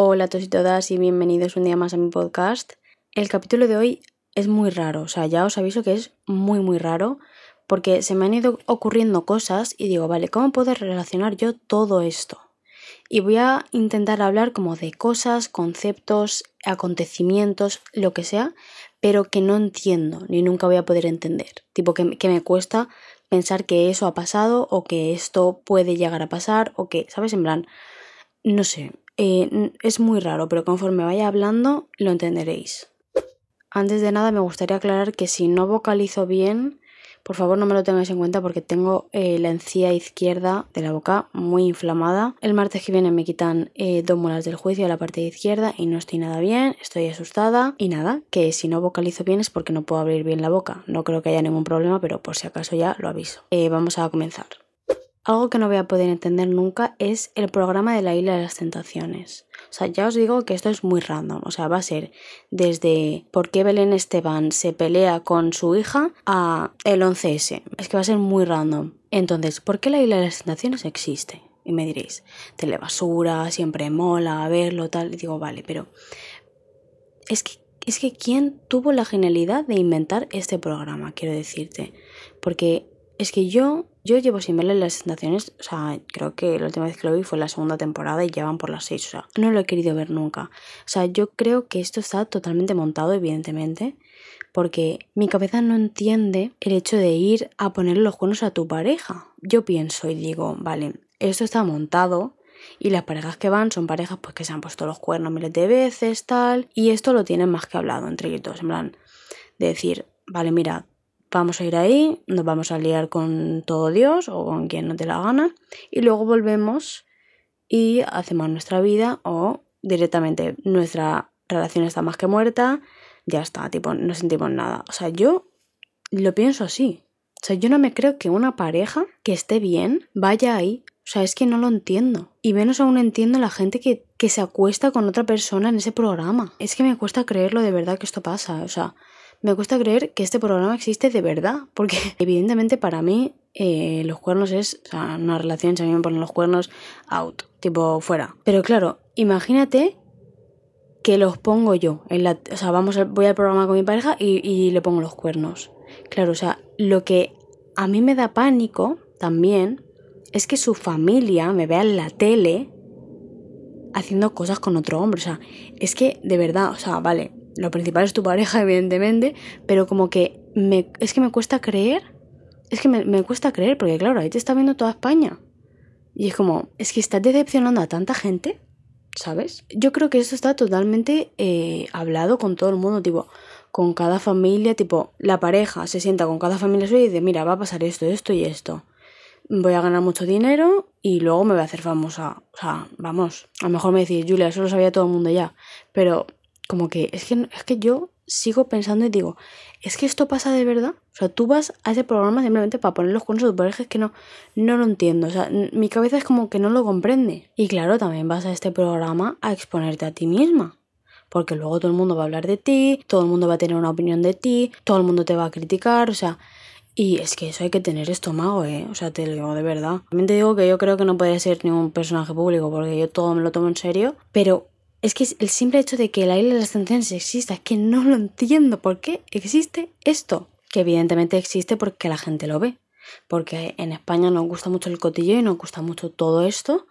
Hola a todos y todas y bienvenidos un día más a mi podcast. El capítulo de hoy es muy raro, o sea, ya os aviso que es muy muy raro porque se me han ido ocurriendo cosas y digo, vale, ¿cómo puedo relacionar yo todo esto? Y voy a intentar hablar como de cosas, conceptos, acontecimientos, lo que sea, pero que no entiendo ni nunca voy a poder entender. Tipo que, que me cuesta pensar que eso ha pasado o que esto puede llegar a pasar o que, ¿sabes? En plan, no sé, eh, es muy raro, pero conforme vaya hablando lo entenderéis. Antes de nada me gustaría aclarar que si no vocalizo bien, por favor no me lo tengáis en cuenta porque tengo eh, la encía izquierda de la boca muy inflamada. El martes que viene me quitan eh, dos muelas del juicio a la parte izquierda y no estoy nada bien, estoy asustada. Y nada, que si no vocalizo bien es porque no puedo abrir bien la boca. No creo que haya ningún problema, pero por si acaso ya lo aviso. vamos a comenzar. Algo que no voy a poder entender nunca es el programa de la isla de las tentaciones. O sea, ya os digo que esto es muy random. O sea, va a ser desde por qué Belén Esteban se pelea con su hija a el 11S. Es que va a ser muy random. Entonces, ¿por qué la isla de las tentaciones existe? Y me diréis, telebasura, siempre mola verlo, tal. Y digo, vale, pero es que, es que ¿quién tuvo la genialidad de inventar este programa? Quiero decirte. Porque es que yo yo llevo sin verle las sensaciones, o sea, creo que la última vez que lo vi fue la segunda temporada y ya van por las seis, o sea, no lo he querido ver nunca. O sea, yo creo que esto está totalmente montado, evidentemente, porque mi cabeza no entiende el hecho de ir a poner los cuernos a tu pareja. Yo pienso y digo, vale, esto está montado y las parejas que van son parejas pues que se han puesto los cuernos miles de veces, tal, y esto lo tienen más que hablado entre ellos, en plan, de decir, vale, mira, vamos a ir ahí, nos vamos a liar con todo Dios o con quien no te la gana y luego volvemos y hacemos nuestra vida o directamente nuestra relación está más que muerta, ya está, tipo, no sentimos nada. O sea, yo lo pienso así. O sea, yo no me creo que una pareja que esté bien vaya ahí. O sea, es que no lo entiendo. Y menos aún entiendo la gente que, que se acuesta con otra persona en ese programa. Es que me cuesta creerlo de verdad que esto pasa. O sea, me cuesta creer que este programa existe de verdad, porque evidentemente para mí eh, los cuernos es, o sea, una relación, si a mí me ponen los cuernos, out, tipo fuera. Pero claro, imagínate que los pongo yo, en la, o sea, vamos, voy al programa con mi pareja y, y le pongo los cuernos. Claro, o sea, lo que a mí me da pánico también es que su familia me vea en la tele haciendo cosas con otro hombre. O sea, es que de verdad, o sea, vale, lo principal es tu pareja, evidentemente, pero como que me, es que me cuesta creer, es que me, cuesta creer, porque claro, ahí te está viendo toda España. Y es como, es que estás decepcionando a tanta gente, ¿sabes? Yo creo que eso está totalmente eh, hablado con todo el mundo, tipo, con cada familia, tipo, la pareja se sienta con cada familia suya y dice, mira, va a pasar esto, esto y esto. Voy a ganar mucho dinero y luego me voy a hacer famosa. O sea, vamos, a lo mejor me decís, Julia, eso lo sabía todo el mundo ya. Pero como que es que es que yo sigo pensando y digo, es que esto pasa de verdad. O sea, tú vas a ese programa simplemente para poner los cuernos a tu pareja, es que no, no lo entiendo. O sea, mi cabeza es como que no lo comprende. Y claro, también vas a este programa a exponerte a ti misma. Porque luego todo el mundo va a hablar de ti, todo el mundo va a tener una opinión de ti, todo el mundo te va a criticar, o sea, y es que eso hay que tener estómago, ¿eh? O sea, te lo digo de verdad. También te digo que yo creo que no puede ser ningún personaje público porque yo todo me lo tomo en serio, pero es que el simple hecho de que la isla de las tentaciones exista, es que no lo entiendo por qué existe esto. Que evidentemente existe porque la gente lo ve. Porque en España nos gusta mucho el cotillo y nos gusta mucho todo esto.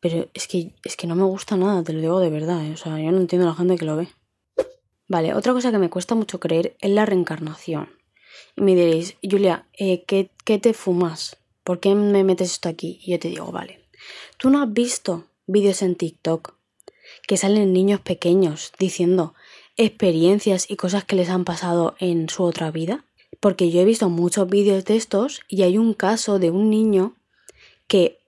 Pero es que, es que no me gusta nada, te lo digo de verdad. ¿eh? O sea, yo no entiendo a la gente que lo ve. Vale, otra cosa que me cuesta mucho creer es la reencarnación. Y me diréis, Julia, eh, ¿qué, ¿qué te fumas? ¿Por qué me metes esto aquí? Y yo te digo, vale. ¿Tú no has visto vídeos en TikTok que salen niños pequeños diciendo experiencias y cosas que les han pasado en su otra vida. Porque yo he visto muchos vídeos de estos y hay un caso de un niño que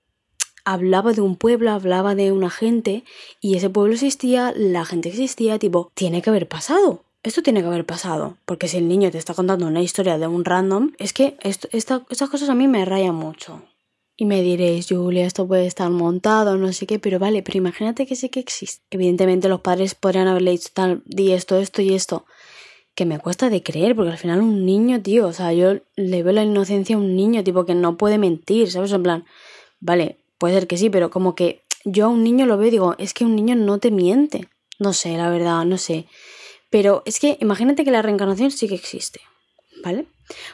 hablaba de un pueblo, hablaba de una gente y ese pueblo existía, la gente existía, tipo, tiene que haber pasado. Esto tiene que haber pasado, porque si el niño te está contando una historia de un random, es que esto, estas cosas a mí me rayan mucho. Y me diréis, Julia, esto puede estar montado, no sé qué, pero vale, pero imagínate que sí que existe. Evidentemente los padres podrían haberle dicho tal, di esto, esto y esto. Que me cuesta de creer, porque al final un niño, tío, o sea, yo le veo la inocencia a un niño, tipo, que no puede mentir, ¿sabes? En plan, vale, puede ser que sí, pero como que yo a un niño lo veo y digo, es que un niño no te miente. No sé, la verdad, no sé. Pero es que imagínate que la reencarnación sí que existe, ¿vale?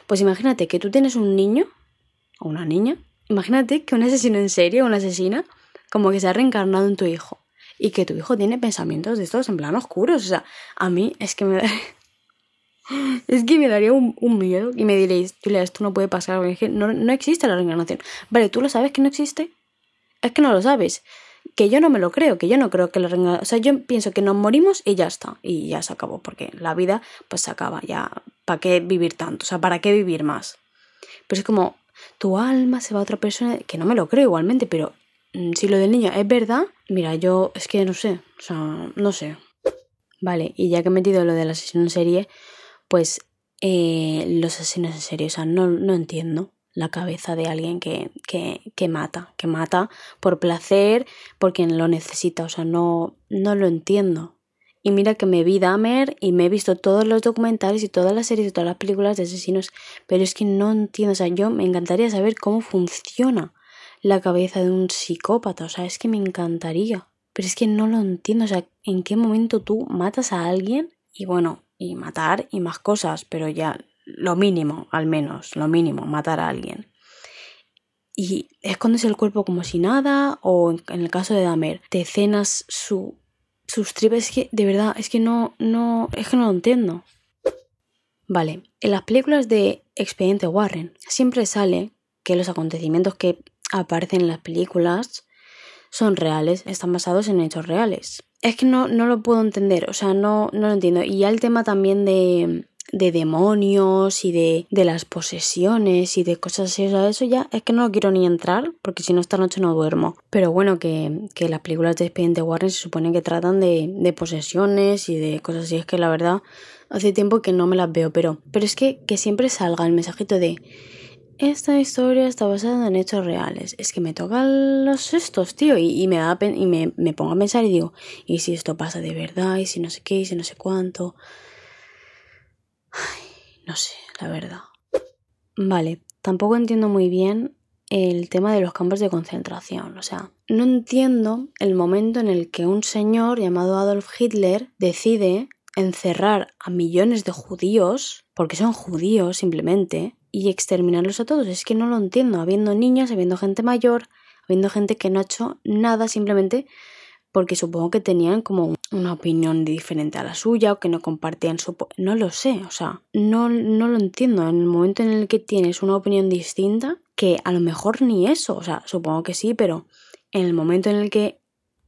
Pues imagínate que tú tienes un niño o una niña. Imagínate que un asesino en serie una asesina como que se ha reencarnado en tu hijo y que tu hijo tiene pensamientos de estos en plan oscuros. O sea, a mí es que me es que me daría un, miedo y me diréis, Julia, esto no puede pasar, es que no, no existe la reencarnación. Vale, ¿tú lo sabes que no existe? Es que no lo sabes. Que yo no me lo creo, que yo no creo que la reencarnación... O sea, yo pienso que nos morimos y ya está. Y ya se acabó, porque la vida pues se acaba. Ya, ¿para qué vivir tanto? O sea, ¿para qué vivir más? Pero es como, tu alma se va a otra persona, que no me lo creo igualmente, pero mm, si lo del niño es verdad, mira, yo es que no sé, o sea, no sé. Vale, y ya que he metido lo del asesino en serie, pues eh, los asesinos en serie, o sea, no, no entiendo la cabeza de alguien que, que, que, mata, que mata por placer, porque lo necesita, o sea, no, no lo entiendo. Y mira que me vi Dahmer y me he visto todos los documentales y todas las series y todas las películas de asesinos, pero es que no entiendo, o sea, yo me encantaría saber cómo funciona la cabeza de un psicópata, o sea, es que me encantaría, pero es que no lo entiendo, o sea, en qué momento tú matas a alguien y bueno, y matar y más cosas, pero ya lo mínimo, al menos, lo mínimo, matar a alguien. Y escondes el cuerpo como si nada, o en el caso de Dahmer, te cenas su sus tripes es que, de verdad, es que no, no, es que no lo entiendo. Vale, en las películas de Expediente Warren siempre sale que los acontecimientos que aparecen en las películas son reales, están basados en hechos reales. Es que no, no lo puedo entender, o sea, no, no lo entiendo. Y ya el tema también de, de demonios y de, de, las posesiones y de cosas así. O sea, eso ya es que no lo quiero ni entrar porque si no esta noche no duermo. Pero bueno, que, que las películas de Expediente Warren se supone que tratan de, de, posesiones y de cosas así. Es que la verdad hace tiempo que no me las veo. Pero, pero es que, que siempre salga el mensajito de esta historia está basada en hechos reales. Es que me tocan los estos, tío, y, y me da y me, me pongo a pensar y digo, ¿y si esto pasa de verdad? ¿Y si no sé qué? ¿Y si no sé cuánto? Ay, no sé, la verdad. Vale, tampoco entiendo muy bien el tema de los campos de concentración. O sea, no entiendo el momento en el que un señor llamado Adolf Hitler decide encerrar a millones de judíos, porque son judíos simplemente, y exterminarlos a todos. Es que no lo entiendo, habiendo niños, habiendo gente mayor, habiendo gente que no ha hecho nada simplemente porque supongo que tenían como una opinión diferente a la suya o que no compartían su... No lo sé, o sea, no, no lo entiendo. En el momento en el que tienes una opinión distinta, que a lo mejor ni eso, o sea, supongo que sí, pero en el momento en el que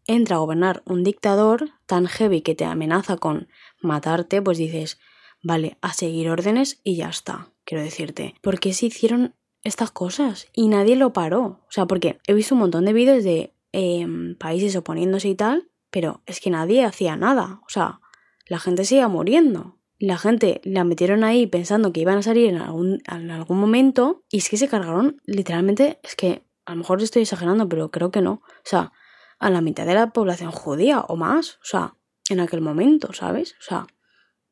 entra a gobernar un dictador tan heavy que te amenaza con matarte, pues dices, vale, a seguir órdenes y ya está, quiero decirte. ¿Por qué se hicieron estas cosas? Y nadie lo paró. O sea, porque he visto un montón de vídeos de Em, países oponiéndose y tal, pero es que nadie hacía nada. O sea, la gente se iba muriendo. La gente la metieron ahí pensando que iban a salir en algún, en algún momento y es que se cargaron literalmente, es que a lo mejor estoy exagerando, pero creo que no. O sea, a la mitad de la población judía o más. O sea, en aquel momento, ¿sabes? O sea,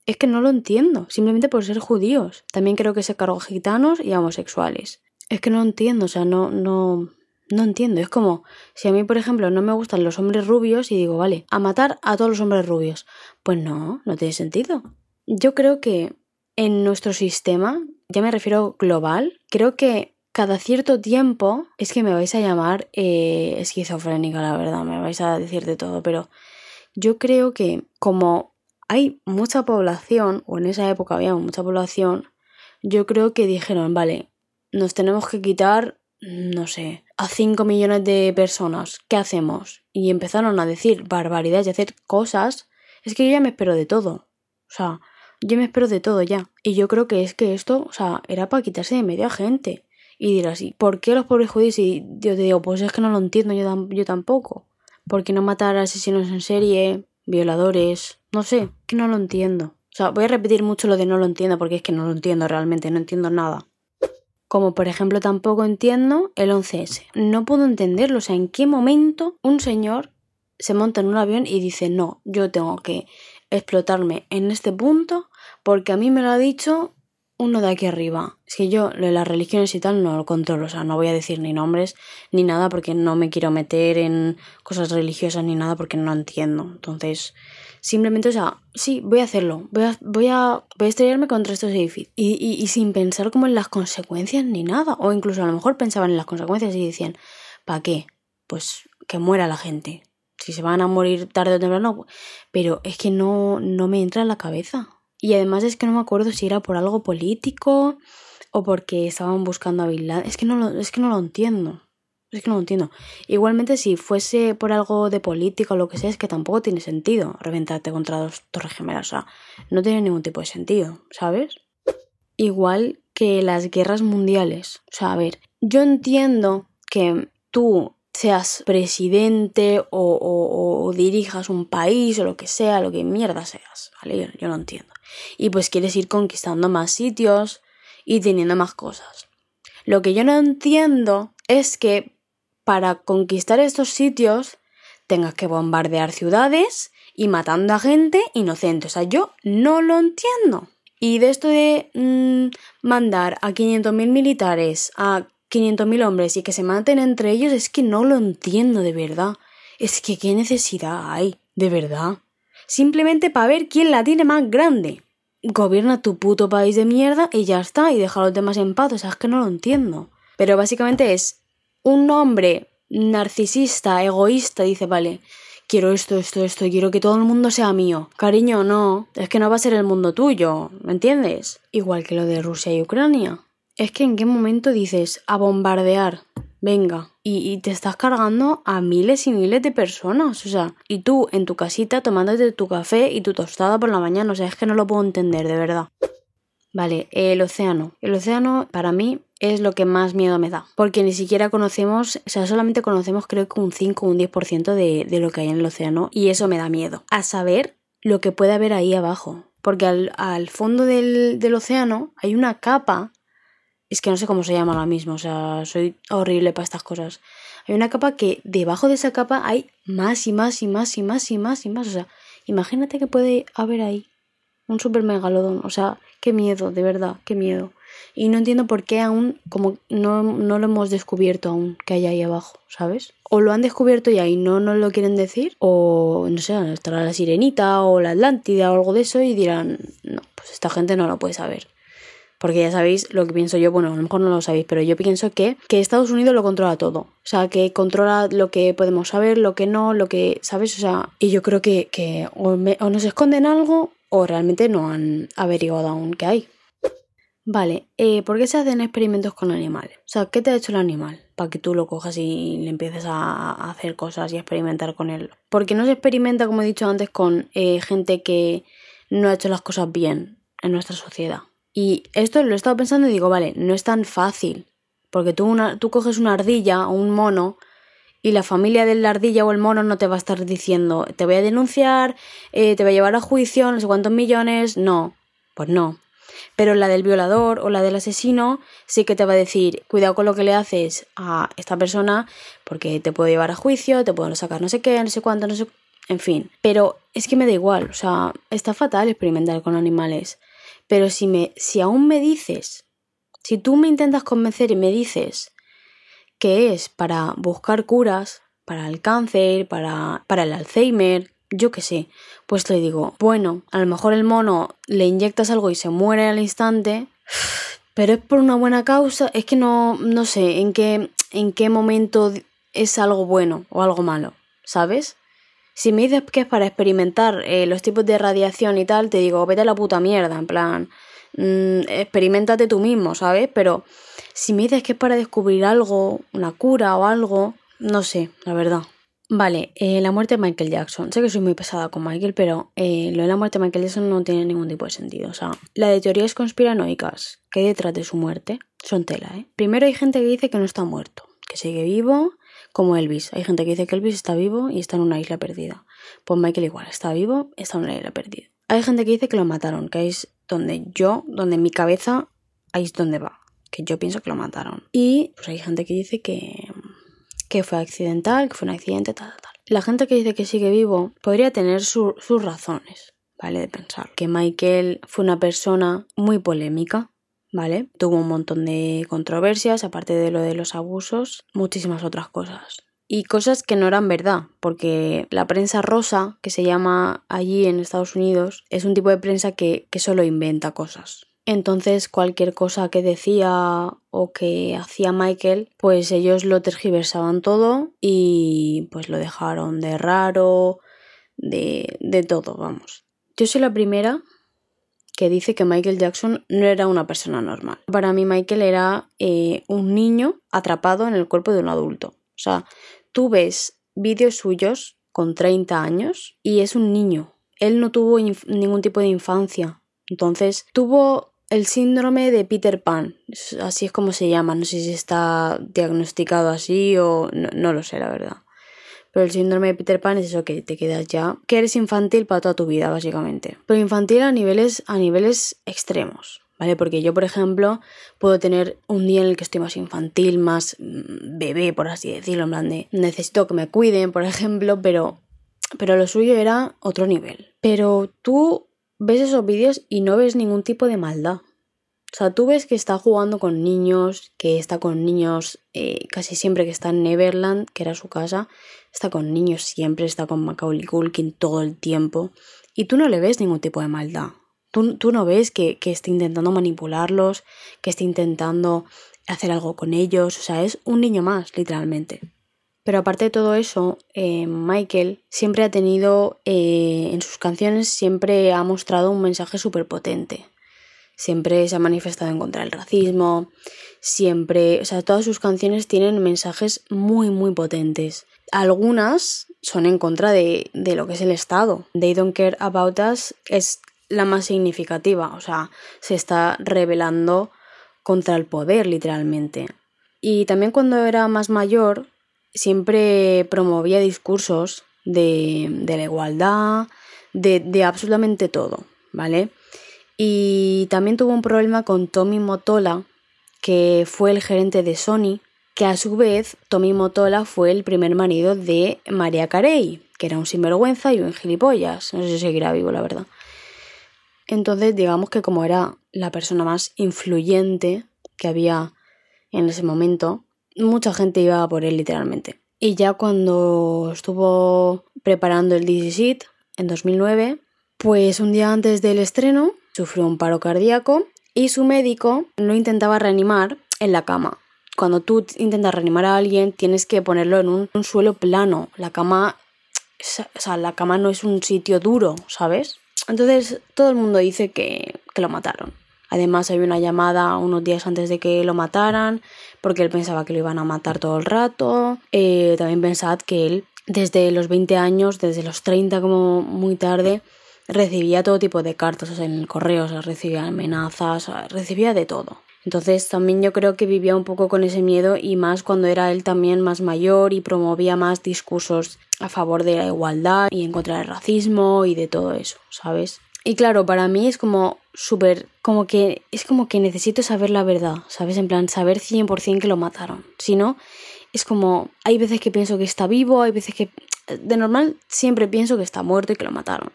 es que no lo entiendo, simplemente por ser judíos. También creo que se cargó gitanos y homosexuales. Es que no entiendo, o sea, no, no, no entiendo, es como si a mí, por ejemplo, no me gustan los hombres rubios y digo, vale, a matar a todos los hombres rubios. Pues no, no tiene sentido. Yo creo que en nuestro sistema, ya me refiero global, creo que cada cierto tiempo, es que me vais a llamar eh, esquizofrénica, la verdad, me vais a decir de todo, pero yo creo que como hay mucha población, o en esa época había mucha población, yo creo que dijeron, vale, nos tenemos que quitar no sé, a 5 millones de personas, ¿qué hacemos? Y empezaron a decir barbaridades y hacer cosas. Es que yo ya me espero de todo. O sea, yo me espero de todo ya. Y yo creo que es que esto, o sea, era para quitarse de media gente. Y dirás, así, ¿por qué los pobres judíos? Y yo te digo, pues es que no lo entiendo yo, yo tampoco. ¿Por qué no matar a asesinos en serie, violadores? No sé, que no lo entiendo. O sea, voy a repetir mucho lo de no lo entiendo porque es que no lo entiendo realmente, no entiendo nada. Como por ejemplo tampoco entiendo el 11S. No puedo entenderlo, o sea, en qué momento un señor se monta en un avión y dice, no, yo tengo que explotarme en este punto porque a mí me lo ha dicho uno de aquí arriba. Es que yo lo de las religiones y tal no lo controlo, o sea, no voy a decir ni nombres ni nada porque no me quiero meter en cosas religiosas ni nada porque no entiendo. Entonces, simplemente, o sea, sí, voy a hacerlo. Voy a, voy a, voy a estrellarme contra estos edificios. Y, y, sin pensar como en las consecuencias ni nada. O incluso a lo mejor pensaban en las consecuencias y decían, ¿para qué? Pues que muera la gente. Si se van a morir tarde o temprano. Pero es que no, no me entra en la cabeza. Y además es que no me acuerdo si era por algo político o porque estaban buscando a Bin Es que no lo, es que no lo entiendo. Es que no lo entiendo. Igualmente, si fuese por algo de política o lo que sea, es que tampoco tiene sentido reventarte contra dos torres gemelas. O sea, no tiene ningún tipo de sentido, ¿sabes? Igual que las guerras mundiales. O sea, a ver, yo entiendo que tú seas presidente o, o, dirijas un país o lo que sea, lo que mierda seas, ¿vale? Yo, yo lo entiendo. Y pues quieres ir conquistando más sitios y teniendo más cosas. Lo que yo no entiendo es que para conquistar estos sitios tengas que bombardear ciudades y matando a gente inocente. O sea, yo no lo entiendo. Y de esto de mmm, mandar a 500.000 militares a 500.000 hombres y que se maten entre ellos es que no lo entiendo de verdad. Es que qué necesidad hay, de verdad. Simplemente para ver quién la tiene más grande. Gobierna tu puto país de mierda y ya está, y deja a los demás en paz. O sea, es que no lo entiendo. Pero básicamente es un hombre narcisista, egoísta, dice, vale, quiero esto, esto, esto, quiero que todo el mundo sea mío. Cariño, no, es que no va a ser el mundo tuyo, ¿me entiendes? Igual que lo de Rusia y Ucrania es que en qué momento dices a bombardear, venga, y, te estás cargando a miles y miles de personas, o sea, y tú en tu casita tomándote tu café y tu tostada por la mañana, o sea, es que no lo puedo entender, de verdad. Vale, el océano. El océano para mí es lo que más miedo me da, porque ni siquiera conocemos, o sea, solamente conocemos creo que un 5 o un 10% de, de lo que hay en el océano y eso me da miedo. A saber lo que puede haber ahí abajo, porque al, al fondo del, del océano hay una capa es que no sé cómo se llama ahora mismo, o sea, soy horrible para estas cosas. Hay una capa que debajo de esa capa hay más y más y más y más y más y más. O sea, imagínate que puede haber ahí un super megalodón. O sea, qué miedo, de verdad, qué miedo. Y no entiendo por qué aún, como no, no lo hemos descubierto aún que hay ahí abajo, ¿sabes? O lo han descubierto y ahí no nos lo quieren decir, o no sé, estará la sirenita o la Atlántida o algo de eso y dirán, no, pues esta gente no lo puede saber. Porque ya sabéis lo que pienso yo, bueno, a lo mejor no lo sabéis, pero yo pienso que, que Estados Unidos lo controla todo. O sea, que controla lo que podemos saber, lo que no, lo que, ¿sabes? O sea, y yo creo que, que o, me, o nos esconden algo o realmente no han averiguado aún qué hay. Vale, eh, ¿por qué se hacen experimentos con animales? O sea, ¿qué te ha hecho el animal? Para que tú lo cojas y le empieces a, hacer cosas y a experimentar con él. Porque no se experimenta, como he dicho antes, con eh, gente que no ha hecho las cosas bien en nuestra sociedad. Y esto lo he estado pensando y digo, vale, no es tan fácil. Porque tú, una, tú coges una ardilla o un mono y la familia de la ardilla o el mono no te va a estar diciendo, te voy a denunciar, eh, te voy a llevar a juicio, no sé cuántos millones. No, pues no. Pero la del violador o la del asesino sí que te va a decir, cuidado con lo que le haces a esta persona porque te puedo llevar a juicio, te puedo sacar no sé qué, no sé cuánto, no sé... En fin. Pero es que me da igual, o sea, está fatal experimentar con animales. Pero si, me, si aún me dices, si tú me intentas convencer y me dices que es para buscar curas, para el cáncer, para, para el Alzheimer, yo qué sé, pues le digo, bueno, a lo mejor el mono le inyectas algo y se muere al instante, pero es por una buena causa, es que no, no sé en qué, en qué momento es algo bueno o algo malo, ¿sabes? Si me dices que es para experimentar eh, los tipos de radiación y tal, te digo, vete a la puta mierda, en plan, mmm, experimentate tú mismo, ¿sabes? Pero si me dices que es para descubrir algo, una cura o algo, no sé, la verdad. Vale, eh, la muerte de Michael Jackson. Sé que soy muy pesada con Michael, pero eh, lo de la muerte de Michael Jackson no tiene ningún tipo de sentido. O sea, la de teorías conspiranoicas que hay detrás de su muerte son tela, ¿eh? Primero hay gente que dice que no está muerto, que sigue vivo, como Elvis. Hay gente que dice que Elvis está vivo y está en una isla perdida. Pues Michael igual, está vivo, está en una isla perdida. Hay gente que dice que lo mataron, que es donde yo, donde mi cabeza, ahí es donde va. Que yo pienso que lo mataron. Y pues hay gente que dice que, que fue accidental, que fue un accidente, tal, tal. La gente que dice que sigue vivo podría tener su, sus razones, ¿vale? De pensar que Michael fue una persona muy polémica, ¿vale? Tuvo un montón de controversias, aparte de lo de los abusos, muchísimas otras cosas. Y cosas que no eran verdad, porque la prensa rosa, que se llama allí en Estados Unidos, es un tipo de prensa que, que solo inventa cosas. Entonces cualquier cosa que decía o que hacía Michael, pues ellos lo tergiversaban todo y pues lo dejaron de raro, de, de todo, vamos. Yo soy la primera que dice que Michael Jackson no era una persona normal. Para mí Michael era eh, un niño atrapado en el cuerpo de un adulto. O sea, tú ves vídeos suyos con 30 años y es un niño. Él no tuvo ningún tipo de infancia. Entonces, tuvo el síndrome de Peter Pan, así es como se llama. No sé si está diagnosticado así o no, lo sé, la verdad. Pero el síndrome de Peter Pan es eso que te quedas ya, que eres infantil para toda tu vida, básicamente. Pero infantil a niveles, a niveles extremos. ¿Vale? Porque yo, por ejemplo, puedo tener un día en el que estoy más infantil, más mm, bebé, por así decirlo, en plan de necesito que me cuiden, por ejemplo, pero, pero lo suyo era otro nivel. Pero tú ves esos vídeos y no ves ningún tipo de maldad. O sea, tú ves que está jugando con niños, que está con niños eh, casi siempre que está en Neverland, que era su casa, está con niños siempre, está con Macaulay Culkin todo el tiempo, y tú no le ves ningún tipo de maldad. Tú, tú no ves que, que esté intentando manipularlos, que esté intentando hacer algo con ellos, o sea, es un niño más, literalmente. Pero aparte de todo eso, eh, Michael siempre ha tenido, eh, en sus canciones, siempre ha mostrado un mensaje súper potente. Siempre se ha manifestado en contra del racismo, siempre, o sea, todas sus canciones tienen mensajes muy, muy potentes algunas son en contra de, de, lo que es el Estado. They Don't Care About Us es la más significativa, o sea, se está rebelando contra el poder literalmente. Y también cuando era más mayor, siempre promovía discursos de, de la igualdad, de, de absolutamente todo, ¿vale? Y también tuvo un problema con Tommy Motola, que fue el gerente de Sony que a su vez Tommy Motola fue el primer marido de María Carey, que era un sinvergüenza y un gilipollas. No sé si seguirá vivo, la verdad. Entonces, digamos que como era la persona más influyente que había en ese momento, mucha gente iba por él literalmente. Y ya cuando estuvo preparando el DC en 2009, pues un día antes del estreno sufrió un paro cardíaco y su médico lo intentaba reanimar en la cama cuando tú intentas reanimar a alguien, tienes que ponerlo en un, suelo plano. La cama, o sea, la cama no es un sitio duro, ¿sabes? Entonces todo el mundo dice que, lo mataron. Además hay una llamada unos días antes de que lo mataran, porque él pensaba que lo iban a matar todo el rato. Eh, también pensad que él, desde los 20 años, desde los 30 como muy tarde, recibía todo tipo de cartas en el correo, o recibía amenazas, recibía de todo. Entonces también yo creo que vivía un poco con ese miedo y más cuando era él también más mayor y promovía más discursos a favor de la igualdad y en contra del racismo y de todo eso, ¿sabes? Y claro, para mí es como súper, como que, es como que necesito saber la verdad, ¿sabes? En plan, saber 100% que lo mataron. Si no, es como, hay veces que pienso que está vivo, hay veces que, de normal, siempre pienso que está muerto y que lo mataron.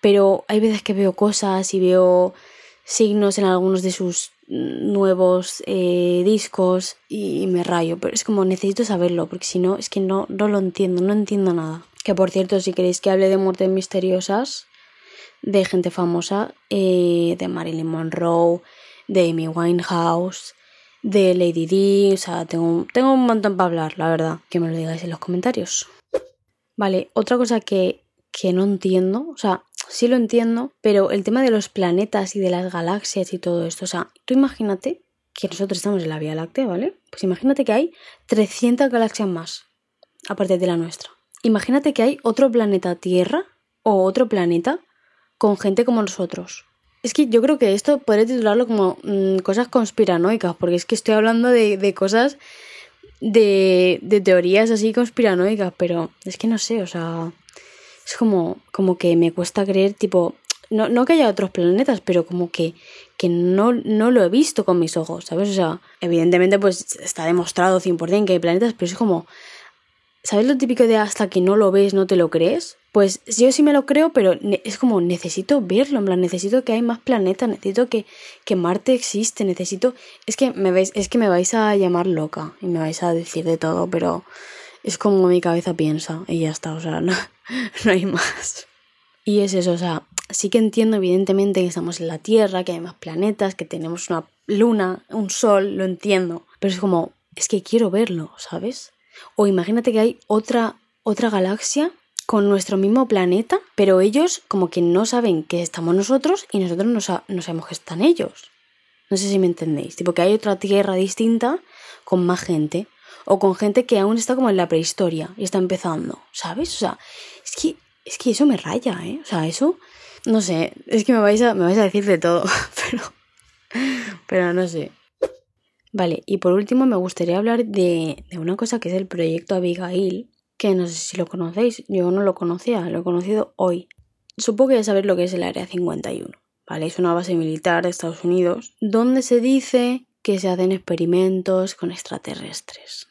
Pero hay veces que veo cosas y veo signos en algunos de sus nuevos eh, discos y, me rayo, pero es como necesito saberlo porque si no es que no, no lo entiendo, no entiendo nada. Que por cierto, si queréis que hable de muertes misteriosas, de gente famosa, eh, de Marilyn Monroe, de Amy Winehouse, de Lady D, o sea, tengo, tengo un montón para hablar, la verdad, que me lo digáis en los comentarios. Vale, otra cosa que, que no entiendo, o sea, sí lo entiendo, pero el tema de los planetas y de las galaxias y todo esto, o sea, tú imagínate que nosotros estamos en la Vía Láctea, ¿vale? Pues imagínate que hay 300 galaxias más, aparte de la nuestra. Imagínate que hay otro planeta Tierra o otro planeta con gente como nosotros. Es que yo creo que esto podría titularlo como mm, cosas conspiranoicas, porque es que estoy hablando de, de cosas, de, de teorías así conspiranoicas, pero es que no sé, o sea, es como, como que me cuesta creer, tipo, no, no que haya otros planetas, pero como que, que no, no lo he visto con mis ojos, ¿sabes? O sea, evidentemente pues está demostrado 100% que hay planetas, pero es como, ¿sabes lo típico de hasta que no lo ves no te lo crees? Pues yo sí me lo creo, pero es como necesito verlo, en plan, necesito que hay más planetas, necesito que, que Marte existe, necesito... Es que, me vais, es que me vais a llamar loca y me vais a decir de todo, pero es como mi cabeza piensa y ya está, o sea, no, no hay más. Y es eso, o sea, sí que entiendo evidentemente que estamos en la Tierra, que hay más planetas, que tenemos una luna, un sol, lo entiendo, pero es como, es que quiero verlo, ¿sabes? O imagínate que hay otra, otra galaxia con nuestro mismo planeta, pero ellos como que no saben que estamos nosotros y nosotros no, sabemos que están ellos. No sé si me entendéis. Tipo que hay otra tierra distinta con más gente. O con gente que aún está como en la prehistoria y está empezando. ¿Sabes? O sea, es que, es que eso me raya, ¿eh? O sea, eso. No sé. Es que me vais a, me vais a decir de todo. Pero. Pero no sé. Vale, y por último me gustaría hablar de, una cosa que es el proyecto Abigail, que no sé si lo conocéis, yo no lo conocía, lo he conocido hoy. Supongo que ya sabéis lo que es el Área 51, ¿vale? Es una base militar de Estados Unidos donde se dice que se hacen experimentos con extraterrestres.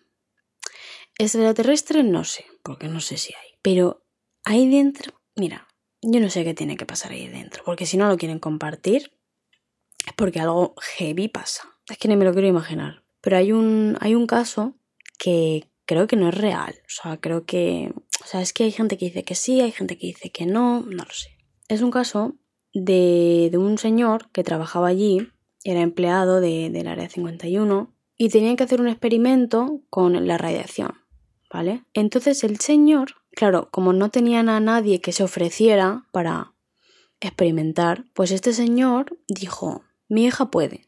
Extraterrestres no sé, porque no sé si hay, pero ahí dentro, mira, yo no sé qué tiene que pasar ahí dentro, porque si no lo quieren compartir, es porque algo heavy pasa. Es que ni me lo quiero imaginar. Pero hay un, hay un caso que creo que no es real. O sea, creo que... O sea, es que hay gente que dice que sí, hay gente que dice que no, no lo sé. Es un caso de, de un señor que trabajaba allí, era empleado de, del Área 51 y tenía que hacer un experimento con la radiación, ¿vale? Entonces el señor, claro, como no tenían a nadie que se ofreciera para experimentar, pues este señor dijo, mi hija puede,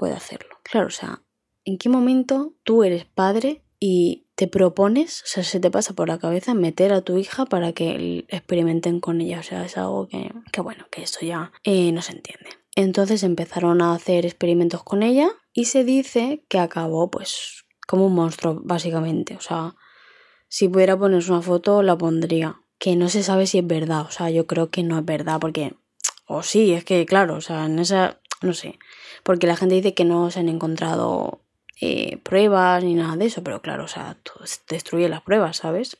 puede hacerlo. Claro, o sea, ¿en qué momento tú eres padre y te propones, o sea, se te pasa por la cabeza meter a tu hija para que experimenten con ella. O sea, es algo que, que bueno, que eso ya eh, no se entiende. Entonces empezaron a hacer experimentos con ella y se dice que acabó pues como un monstruo, básicamente. O sea, si pudiera ponerse una foto, la pondría. Que no se sabe si es verdad. O sea, yo creo que no es verdad porque... O sí, es que claro, o sea, en esa... No sé. Porque la gente dice que no se han encontrado eh, pruebas ni nada de eso, pero claro, o sea, destruye las pruebas, ¿sabes?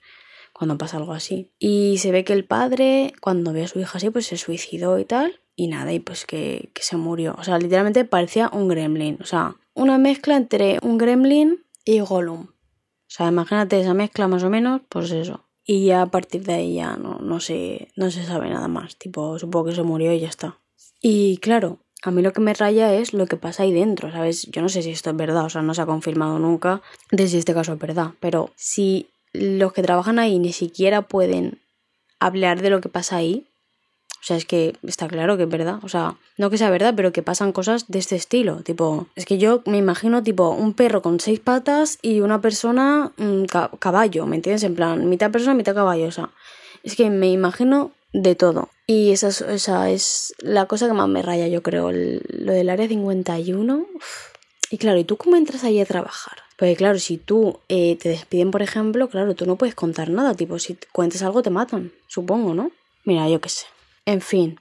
Cuando pasa algo así. Y se ve que el padre, cuando ve a su hija así, pues se suicidó y tal, y nada, y pues que, que se murió. O sea, literalmente parecía un gremlin, o sea, una mezcla entre un gremlin y Gollum. O sea, imagínate esa mezcla más o menos, pues eso. Y ya a partir de ahí ya no, no, se, no se sabe nada más. Tipo, supongo que se murió y ya está. Y claro, a mí lo que me raya es lo que pasa ahí dentro, ¿sabes? Yo no sé si esto es verdad, o sea, no se ha confirmado nunca de si este caso es verdad, pero si los que trabajan ahí ni siquiera pueden hablar de lo que pasa ahí, o sea, es que está claro que es verdad, o sea, no que sea verdad, pero que pasan cosas de este estilo, tipo, es que yo me imagino tipo un perro con seis patas y una persona un caballo, ¿me entiendes? En plan, mitad persona, mitad caballo, o sea, es que me imagino de todo. Y esa es, esa es la cosa que más me raya, yo creo, lo del área 51. Y claro, ¿y tú cómo entras ahí a trabajar? Porque claro, si tú eh, te despiden, por ejemplo, claro, tú no puedes contar nada, tipo, si cuentas algo te matan, supongo, ¿no? Mira, yo qué sé. En fin,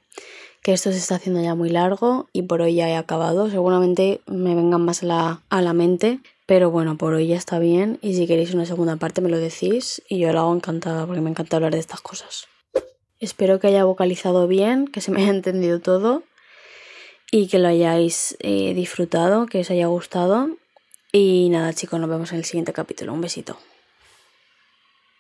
que esto se está haciendo ya muy largo y por hoy ya he acabado. Seguramente me vengan más a la, a la mente, pero bueno, por hoy ya está bien y si queréis una segunda parte me lo decís y yo lo hago encantada porque me encanta hablar de estas cosas. Espero que haya vocalizado bien, que se me haya entendido todo y que lo hayáis eh, disfrutado, que os haya gustado. Y nada chicos, nos vemos en el siguiente capítulo. Un besito.